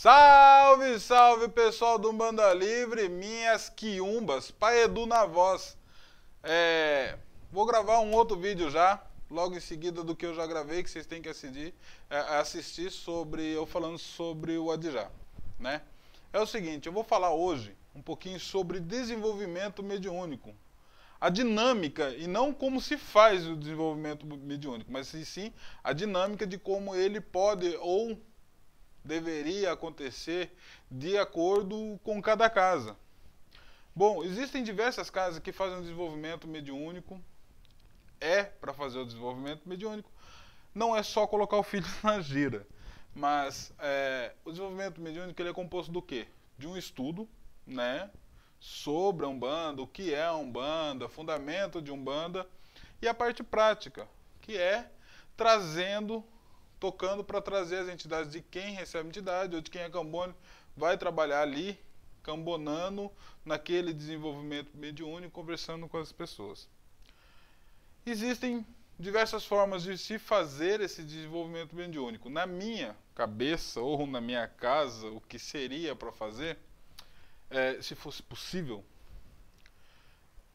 Salve, salve pessoal do Banda Livre, minhas quiumbas, Pai Edu na voz. É, vou gravar um outro vídeo já, logo em seguida do que eu já gravei, que vocês têm que assistir, é, assistir sobre, eu falando sobre o Adjá, né? É o seguinte, eu vou falar hoje um pouquinho sobre desenvolvimento mediúnico. A dinâmica, e não como se faz o desenvolvimento mediúnico, mas sim a dinâmica de como ele pode ou deveria acontecer de acordo com cada casa. Bom, existem diversas casas que fazem o desenvolvimento mediúnico. É para fazer o desenvolvimento mediúnico. Não é só colocar o filho na gira. Mas é, o desenvolvimento mediúnico ele é composto do quê? De um estudo, né? Sobre a Umbanda, o que é a Umbanda, fundamento de Umbanda e a parte prática, que é trazendo tocando para trazer as entidades de quem recebe entidade ou de quem é cambone, vai trabalhar ali, cambonando naquele desenvolvimento mediúnico, conversando com as pessoas. Existem diversas formas de se fazer esse desenvolvimento mediúnico. Na minha cabeça ou na minha casa, o que seria para fazer, é, se fosse possível,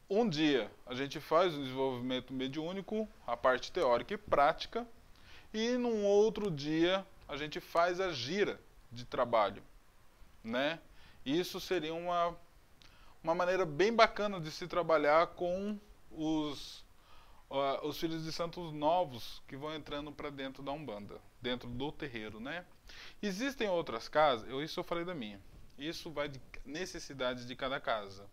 um dia a gente faz o desenvolvimento mediúnico, a parte teórica e prática, e num outro dia a gente faz a gira de trabalho, né? Isso seria uma, uma maneira bem bacana de se trabalhar com os, uh, os filhos de santos novos que vão entrando para dentro da Umbanda, dentro do terreiro, né? Existem outras casas, eu, isso eu falei da minha, isso vai de necessidades de cada casa.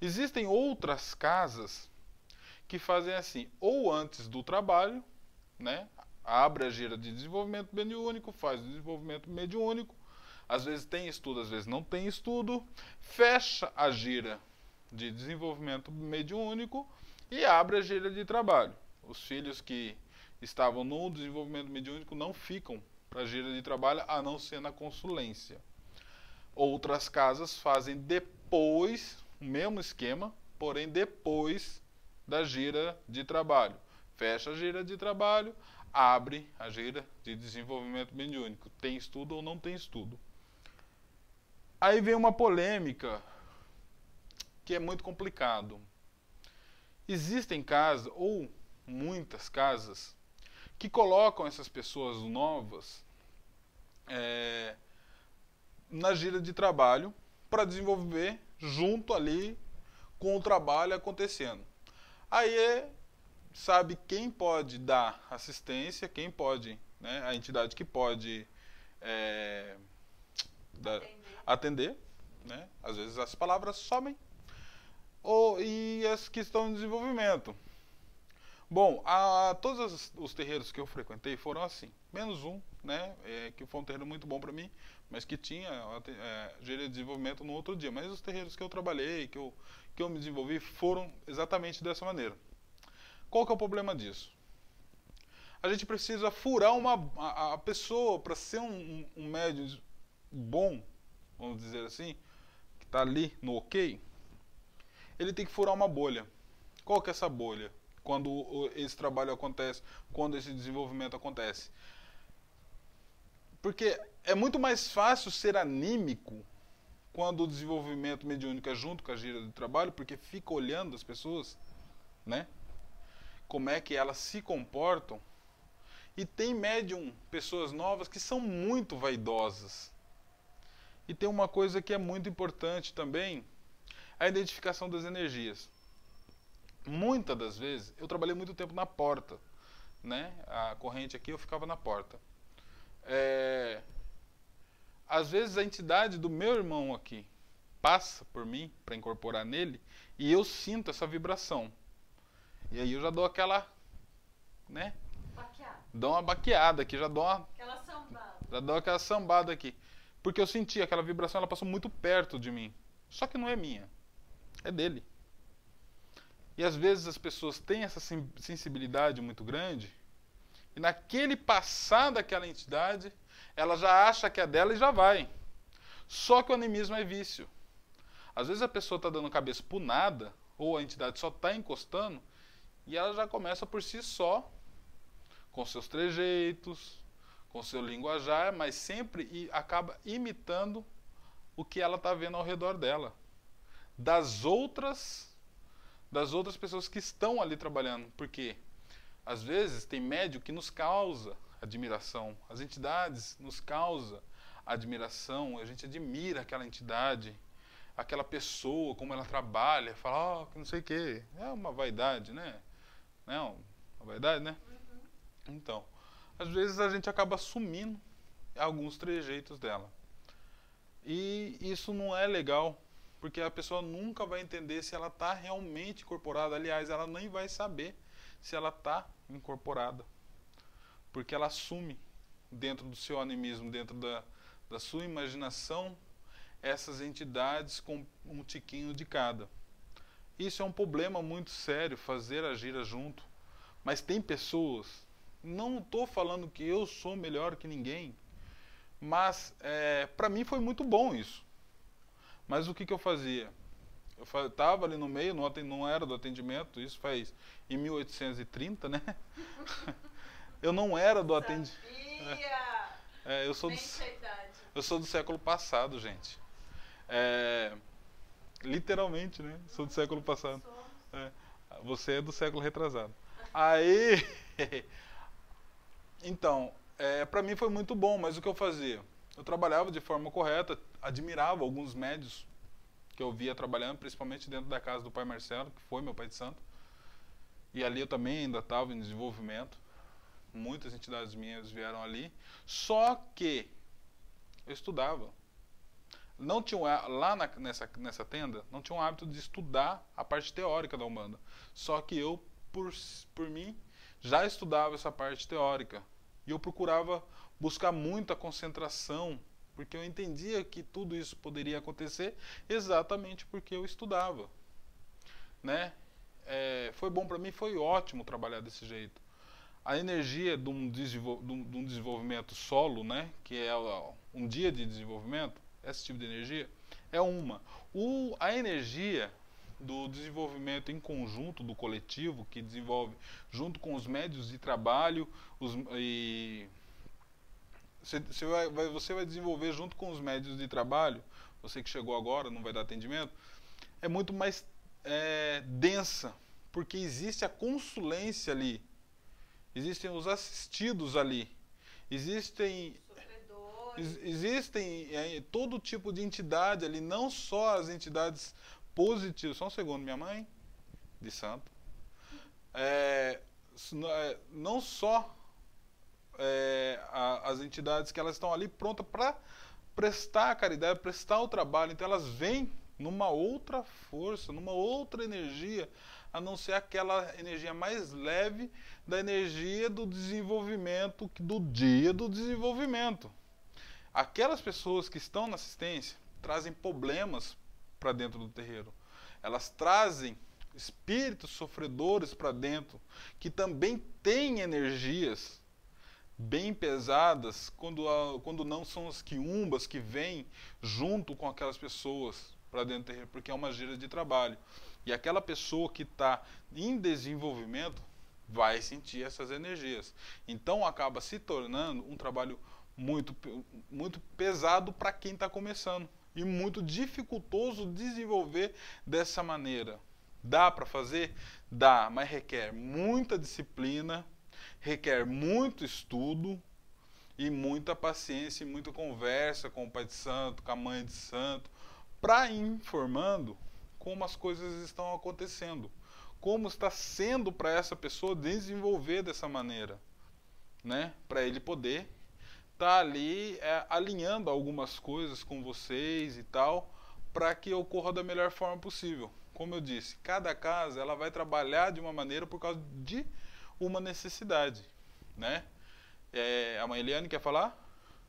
Existem outras casas que fazem assim, ou antes do trabalho, né? Abre a gira de desenvolvimento mediúnico, faz o desenvolvimento mediúnico, às vezes tem estudo, às vezes não tem estudo, fecha a gira de desenvolvimento mediúnico e abre a gira de trabalho. Os filhos que estavam no desenvolvimento mediúnico não ficam para a gira de trabalho, a não ser na consulência. Outras casas fazem depois o mesmo esquema, porém depois da gira de trabalho. Fecha a gira de trabalho, abre a gira de desenvolvimento mediúnico. Tem estudo ou não tem estudo. Aí vem uma polêmica que é muito complicado. Existem casas, ou muitas casas, que colocam essas pessoas novas é, na gira de trabalho para desenvolver junto ali com o trabalho acontecendo. Aí é sabe quem pode dar assistência, quem pode, né, a entidade que pode é, atender. né? Às vezes as palavras somem ou e as que estão em desenvolvimento. Bom, a, todos os terreiros que eu frequentei foram assim, menos um, né, é, que foi um terreiro muito bom para mim, mas que tinha é, de desenvolvimento no outro dia. Mas os terreiros que eu trabalhei, que eu, que eu me desenvolvi, foram exatamente dessa maneira. Qual que é o problema disso? A gente precisa furar uma, a, a pessoa para ser um, um médium bom, vamos dizer assim, que está ali no ok, ele tem que furar uma bolha. Qual que é essa bolha? Quando esse trabalho acontece, quando esse desenvolvimento acontece. Porque é muito mais fácil ser anímico quando o desenvolvimento mediúnico é junto com a gira do trabalho, porque fica olhando as pessoas, né? Como é que elas se comportam. E tem médium, pessoas novas que são muito vaidosas. E tem uma coisa que é muito importante também, a identificação das energias. Muitas das vezes, eu trabalhei muito tempo na porta, né? A corrente aqui eu ficava na porta. É, às vezes a entidade do meu irmão aqui passa por mim para incorporar nele e eu sinto essa vibração. E aí eu já dou aquela, né? Baqueada. Dou uma baqueada aqui, já dou uma... Aquela sambada. Já dou aquela sambada aqui. Porque eu senti aquela vibração, ela passou muito perto de mim. Só que não é minha. É dele. E às vezes as pessoas têm essa sensibilidade muito grande, e naquele passar daquela entidade, ela já acha que é dela e já vai. Só que o animismo é vício. Às vezes a pessoa está dando cabeça por nada, ou a entidade só está encostando, e ela já começa por si só, com seus trejeitos, com seu linguajar, mas sempre acaba imitando o que ela está vendo ao redor dela, das outras, das outras pessoas que estão ali trabalhando, porque às vezes tem médio que nos causa admiração, as entidades nos causa admiração, a gente admira aquela entidade, aquela pessoa, como ela trabalha, fala, oh, que não sei o quê. É uma vaidade, né? Não, é uma vaidade, né? Então, às vezes a gente acaba assumindo alguns trejeitos dela. E isso não é legal, porque a pessoa nunca vai entender se ela está realmente incorporada. Aliás, ela nem vai saber se ela está incorporada, porque ela assume dentro do seu animismo, dentro da, da sua imaginação, essas entidades com um tiquinho de cada. Isso é um problema muito sério, fazer a gira junto. Mas tem pessoas, não estou falando que eu sou melhor que ninguém, mas é, para mim foi muito bom isso. Mas o que, que eu fazia? Eu estava ali no meio, não, era do atendimento, isso faz em 1830, né? eu não era do atendimento. É, eu sou do, eu sou do século passado, gente. É, literalmente, né? Sou do século passado. É, você é do século retrasado. Aí, então, é, para mim foi muito bom, mas o que eu fazia? Eu trabalhava de forma correta, admirava alguns médios que eu via trabalhando, principalmente dentro da casa do pai Marcelo, que foi meu pai de santo. E ali eu também ainda estava em desenvolvimento. Muitas entidades minhas vieram ali. Só que eu estudava não tinham lá na, nessa, nessa tenda não tinha um hábito de estudar a parte teórica da Umbanda. Só que eu, por, por mim, já estudava essa parte teórica. E eu procurava buscar muita concentração, porque eu entendia que tudo isso poderia acontecer exatamente porque eu estudava. Né? É, foi bom para mim, foi ótimo trabalhar desse jeito. A energia de um, de um desenvolvimento solo, né, que é um dia de desenvolvimento, esse tipo de energia, é uma. O, a energia do desenvolvimento em conjunto do coletivo, que desenvolve junto com os médios de trabalho, os, e você vai, você vai desenvolver junto com os médios de trabalho, você que chegou agora, não vai dar atendimento, é muito mais é, densa, porque existe a consulência ali, existem os assistidos ali, existem existem é, todo tipo de entidade ali, não só as entidades positivas. Só um segundo, minha mãe, de santo. É, é não só é, a, as entidades que elas estão ali prontas para prestar a caridade, prestar o trabalho. Então elas vêm numa outra força, numa outra energia, a não ser aquela energia mais leve da energia do desenvolvimento, do dia do desenvolvimento. Aquelas pessoas que estão na assistência trazem problemas para dentro do terreiro. Elas trazem espíritos sofredores para dentro, que também têm energias bem pesadas, quando, quando não são as quiumbas que vêm junto com aquelas pessoas para dentro do terreiro, porque é uma gira de trabalho. E aquela pessoa que está em desenvolvimento vai sentir essas energias. Então acaba se tornando um trabalho muito, muito pesado para quem está começando e muito dificultoso desenvolver dessa maneira. Dá para fazer? Dá, mas requer muita disciplina, requer muito estudo e muita paciência e muita conversa com o pai de santo, com a mãe de santo, para ir informando como as coisas estão acontecendo, como está sendo para essa pessoa desenvolver dessa maneira, né? Para ele poder está ali é, alinhando algumas coisas com vocês e tal, para que ocorra da melhor forma possível. Como eu disse, cada casa ela vai trabalhar de uma maneira por causa de uma necessidade, né? É, a mãe Eliane quer falar?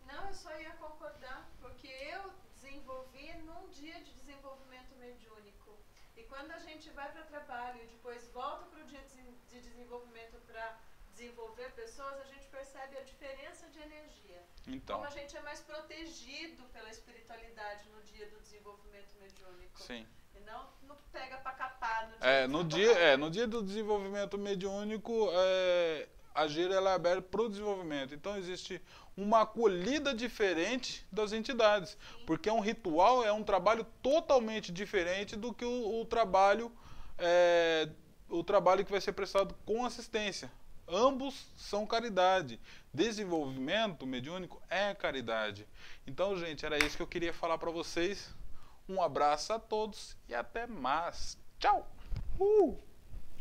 Não, eu só ia concordar, porque eu desenvolvi num dia de desenvolvimento mediúnico. E quando a gente vai para trabalho e depois volta para o dia de desenvolvimento para desenvolver pessoas, a gente percebe a diferença de energia. Então. Como a gente é mais protegido pela espiritualidade no dia do desenvolvimento mediúnico. Sim. E não, não pega para capar no dia. É, no dia, é, no dia do desenvolvimento mediúnico, é, a gira ela é aberta para o desenvolvimento. Então existe uma acolhida diferente das entidades, porque é um ritual, é um trabalho totalmente diferente do que o, o trabalho é, o trabalho que vai ser prestado com assistência. Ambos são caridade. Desenvolvimento mediúnico é caridade. Então, gente, era isso que eu queria falar para vocês. Um abraço a todos e até mais. Tchau! Uh!